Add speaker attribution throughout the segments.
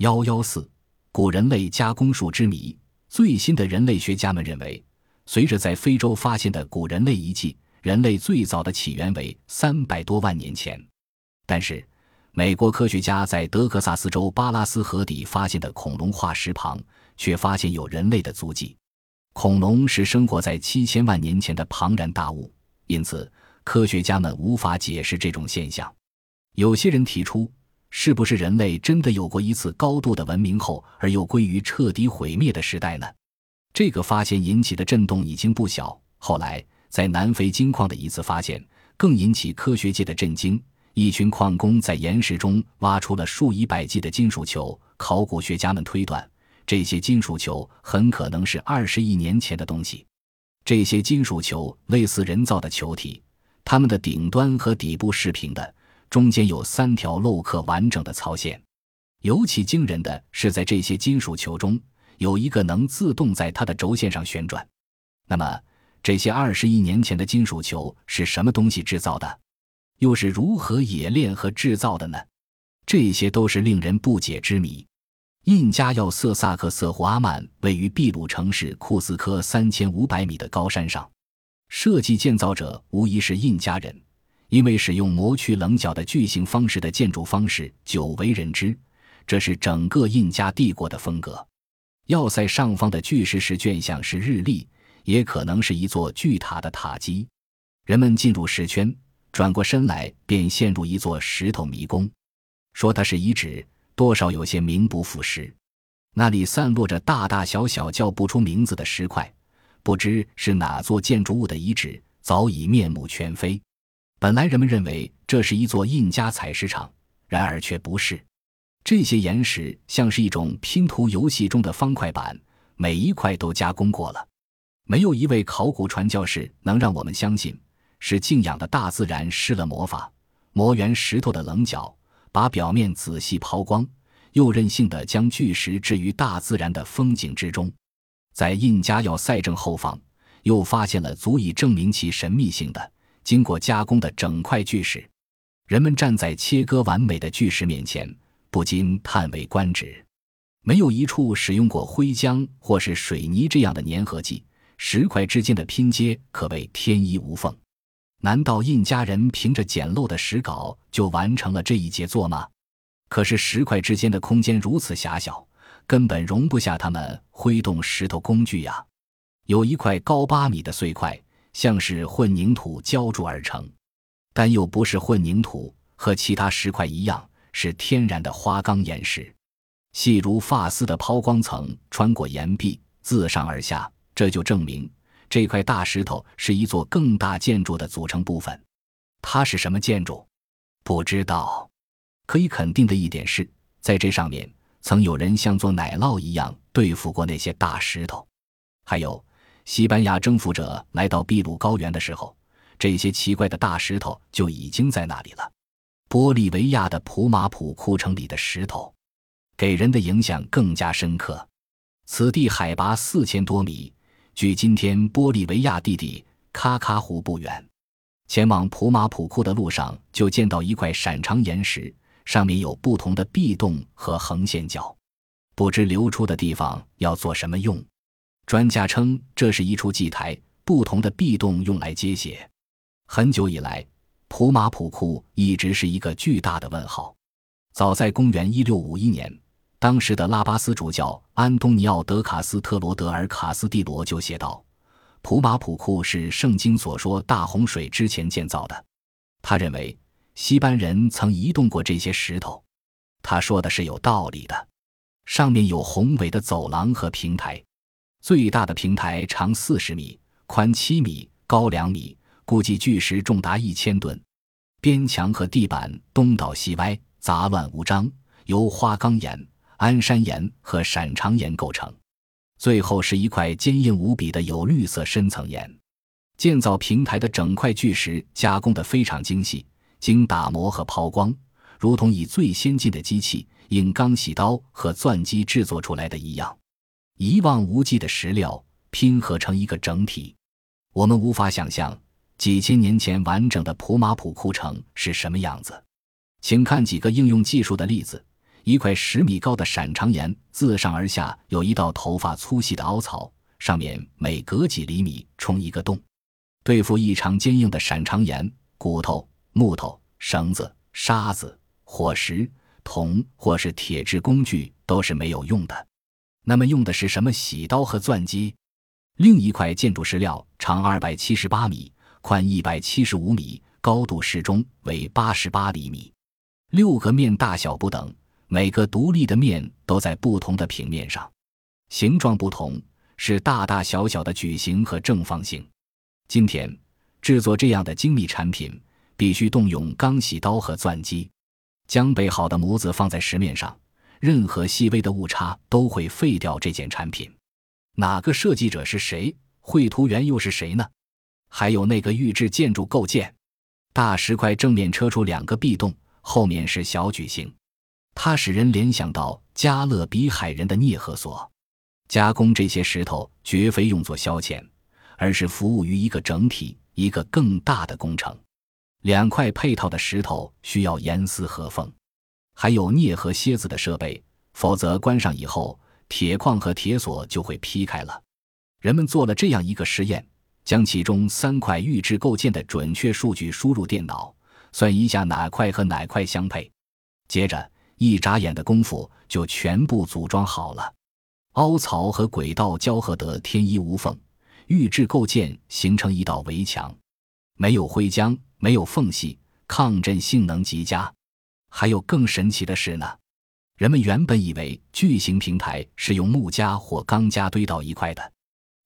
Speaker 1: 幺幺四，古人类加工术之谜。最新的人类学家们认为，随着在非洲发现的古人类遗迹，人类最早的起源为三百多万年前。但是，美国科学家在德克萨斯州巴拉斯河底发现的恐龙化石旁，却发现有人类的足迹。恐龙是生活在七千万年前的庞然大物，因此科学家们无法解释这种现象。有些人提出，是不是人类真的有过一次高度的文明后，而又归于彻底毁灭的时代呢？这个发现引起的震动已经不小。后来，在南非金矿的一次发现，更引起科学界的震惊。一群矿工在岩石中挖出了数以百计的金属球，考古学家们推断，这些金属球很可能是二十亿年前的东西。这些金属球类似人造的球体，它们的顶端和底部是平的，中间有三条镂刻完整的槽线。尤其惊人的是，在这些金属球中有一个能自动在它的轴线上旋转。那么，这些二十亿年前的金属球是什么东西制造的？又是如何冶炼和制造的呢？这些都是令人不解之谜。印加要塞萨克瑟胡阿曼位于秘鲁城市库斯科三千五百米的高山上，设计建造者无疑是印加人，因为使用磨去棱角的巨型方式的建筑方式久为人知，这是整个印加帝国的风格。要塞上方的巨石石卷像是日历，也可能是一座巨塔的塔基。人们进入石圈。转过身来，便陷入一座石头迷宫。说它是遗址，多少有些名不副实。那里散落着大大小小叫不出名字的石块，不知是哪座建筑物的遗址，早已面目全非。本来人们认为这是一座印加采石场，然而却不是。这些岩石像是一种拼图游戏中的方块板，每一块都加工过了。没有一位考古传教士能让我们相信。是敬仰的大自然施了魔法，磨圆石头的棱角，把表面仔细抛光，又任性的将巨石置于大自然的风景之中。在印加要塞正后方，又发现了足以证明其神秘性的、经过加工的整块巨石。人们站在切割完美的巨石面前，不禁叹为观止。没有一处使用过灰浆或是水泥这样的粘合剂，石块之间的拼接可谓天衣无缝。难道印加人凭着简陋的石镐就完成了这一杰作吗？可是石块之间的空间如此狭小，根本容不下他们挥动石头工具呀。有一块高八米的碎块，像是混凝土浇筑而成，但又不是混凝土，和其他石块一样是天然的花岗岩石，细如发丝的抛光层穿过岩壁，自上而下，这就证明。这块大石头是一座更大建筑的组成部分，它是什么建筑？不知道。可以肯定的一点是，在这上面曾有人像做奶酪一样对付过那些大石头。还有，西班牙征服者来到秘鲁高原的时候，这些奇怪的大石头就已经在那里了。玻利维亚的普马普库城里的石头，给人的影响更加深刻。此地海拔四千多米。距今天玻利维亚弟弟卡卡湖不远，前往普马普库的路上就见到一块闪长岩石，上面有不同的壁洞和横线角，不知流出的地方要做什么用。专家称这是一处祭台，不同的壁洞用来接血。很久以来，普马普库一直是一个巨大的问号。早在公元一六五一年。当时的拉巴斯主教安东尼奥·德卡斯特罗德尔卡斯蒂罗就写道：“普马普库是圣经所说大洪水之前建造的。”他认为西班人曾移动过这些石头。他说的是有道理的。上面有宏伟的走廊和平台，最大的平台长四十米，宽七米，高两米，估计巨石重达一千吨。边墙和地板东倒西歪，杂乱无章，由花岗岩。安山岩和闪长岩构成，最后是一块坚硬无比的有绿色深层岩。建造平台的整块巨石加工得非常精细，经打磨和抛光，如同以最先进的机器——硬钢细刀和钻机制作出来的一样。一望无际的石料拼合成一个整体，我们无法想象几千年前完整的普马普库城是什么样子。请看几个应用技术的例子。一块十米高的闪长岩，自上而下有一道头发粗细的凹槽，上面每隔几厘米冲一个洞。对付异常坚硬的闪长岩，骨头、木头、绳子、沙子、火石、铜或是铁制工具都是没有用的。那么用的是什么洗刀和钻机？另一块建筑石料长二百七十八米，宽一百七十五米，高度适中，为八十八厘米。六个面大小不等，每个独立的面都在不同的平面上，形状不同，是大大小小的矩形和正方形。今天制作这样的精密产品，必须动用钢洗刀和钻机，将备好的模子放在石面上，任何细微的误差都会废掉这件产品。哪个设计者是谁？绘图员又是谁呢？还有那个预制建筑构件，大石块正面车出两个壁洞，后面是小矩形，它使人联想到加勒比海人的涅赫索。加工这些石头绝非用作消遣。而是服务于一个整体、一个更大的工程。两块配套的石头需要严丝合缝，还有镍和楔子的设备，否则关上以后，铁矿和铁锁就会劈开了。人们做了这样一个实验：将其中三块预制构件的准确数据输入电脑，算一下哪块和哪块相配，接着一眨眼的功夫就全部组装好了。凹槽和轨道交合得天衣无缝。预制构件形成一道围墙，没有灰浆，没有缝隙，抗震性能极佳。还有更神奇的事呢，人们原本以为巨型平台是用木夹或钢夹堆到一块的，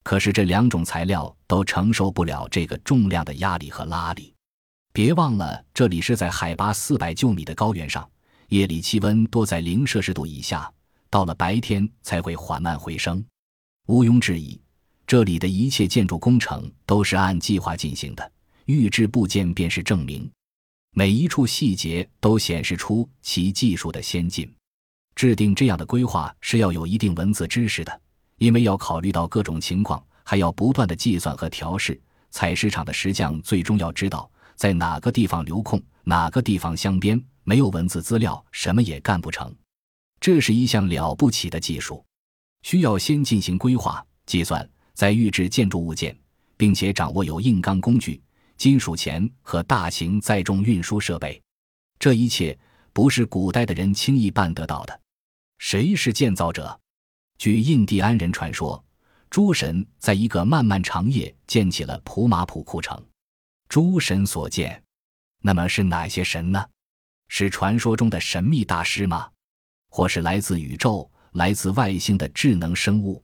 Speaker 1: 可是这两种材料都承受不了这个重量的压力和拉力。别忘了，这里是在海拔四百九米的高原上，夜里气温多在零摄氏度以下，到了白天才会缓慢回升。毋庸置疑。这里的一切建筑工程都是按计划进行的，预制部件便是证明。每一处细节都显示出其技术的先进。制定这样的规划是要有一定文字知识的，因为要考虑到各种情况，还要不断的计算和调试。采石场的石匠最终要知道在哪个地方留空，哪个地方镶边。没有文字资料，什么也干不成。这是一项了不起的技术，需要先进行规划计算。再预制建筑物件，并且掌握有硬钢工具、金属钳和大型载重运输设备，这一切不是古代的人轻易办得到的。谁是建造者？据印第安人传说，诸神在一个漫漫长夜建起了普马普库城。诸神所建，那么是哪些神呢？是传说中的神秘大师吗？或是来自宇宙、来自外星的智能生物？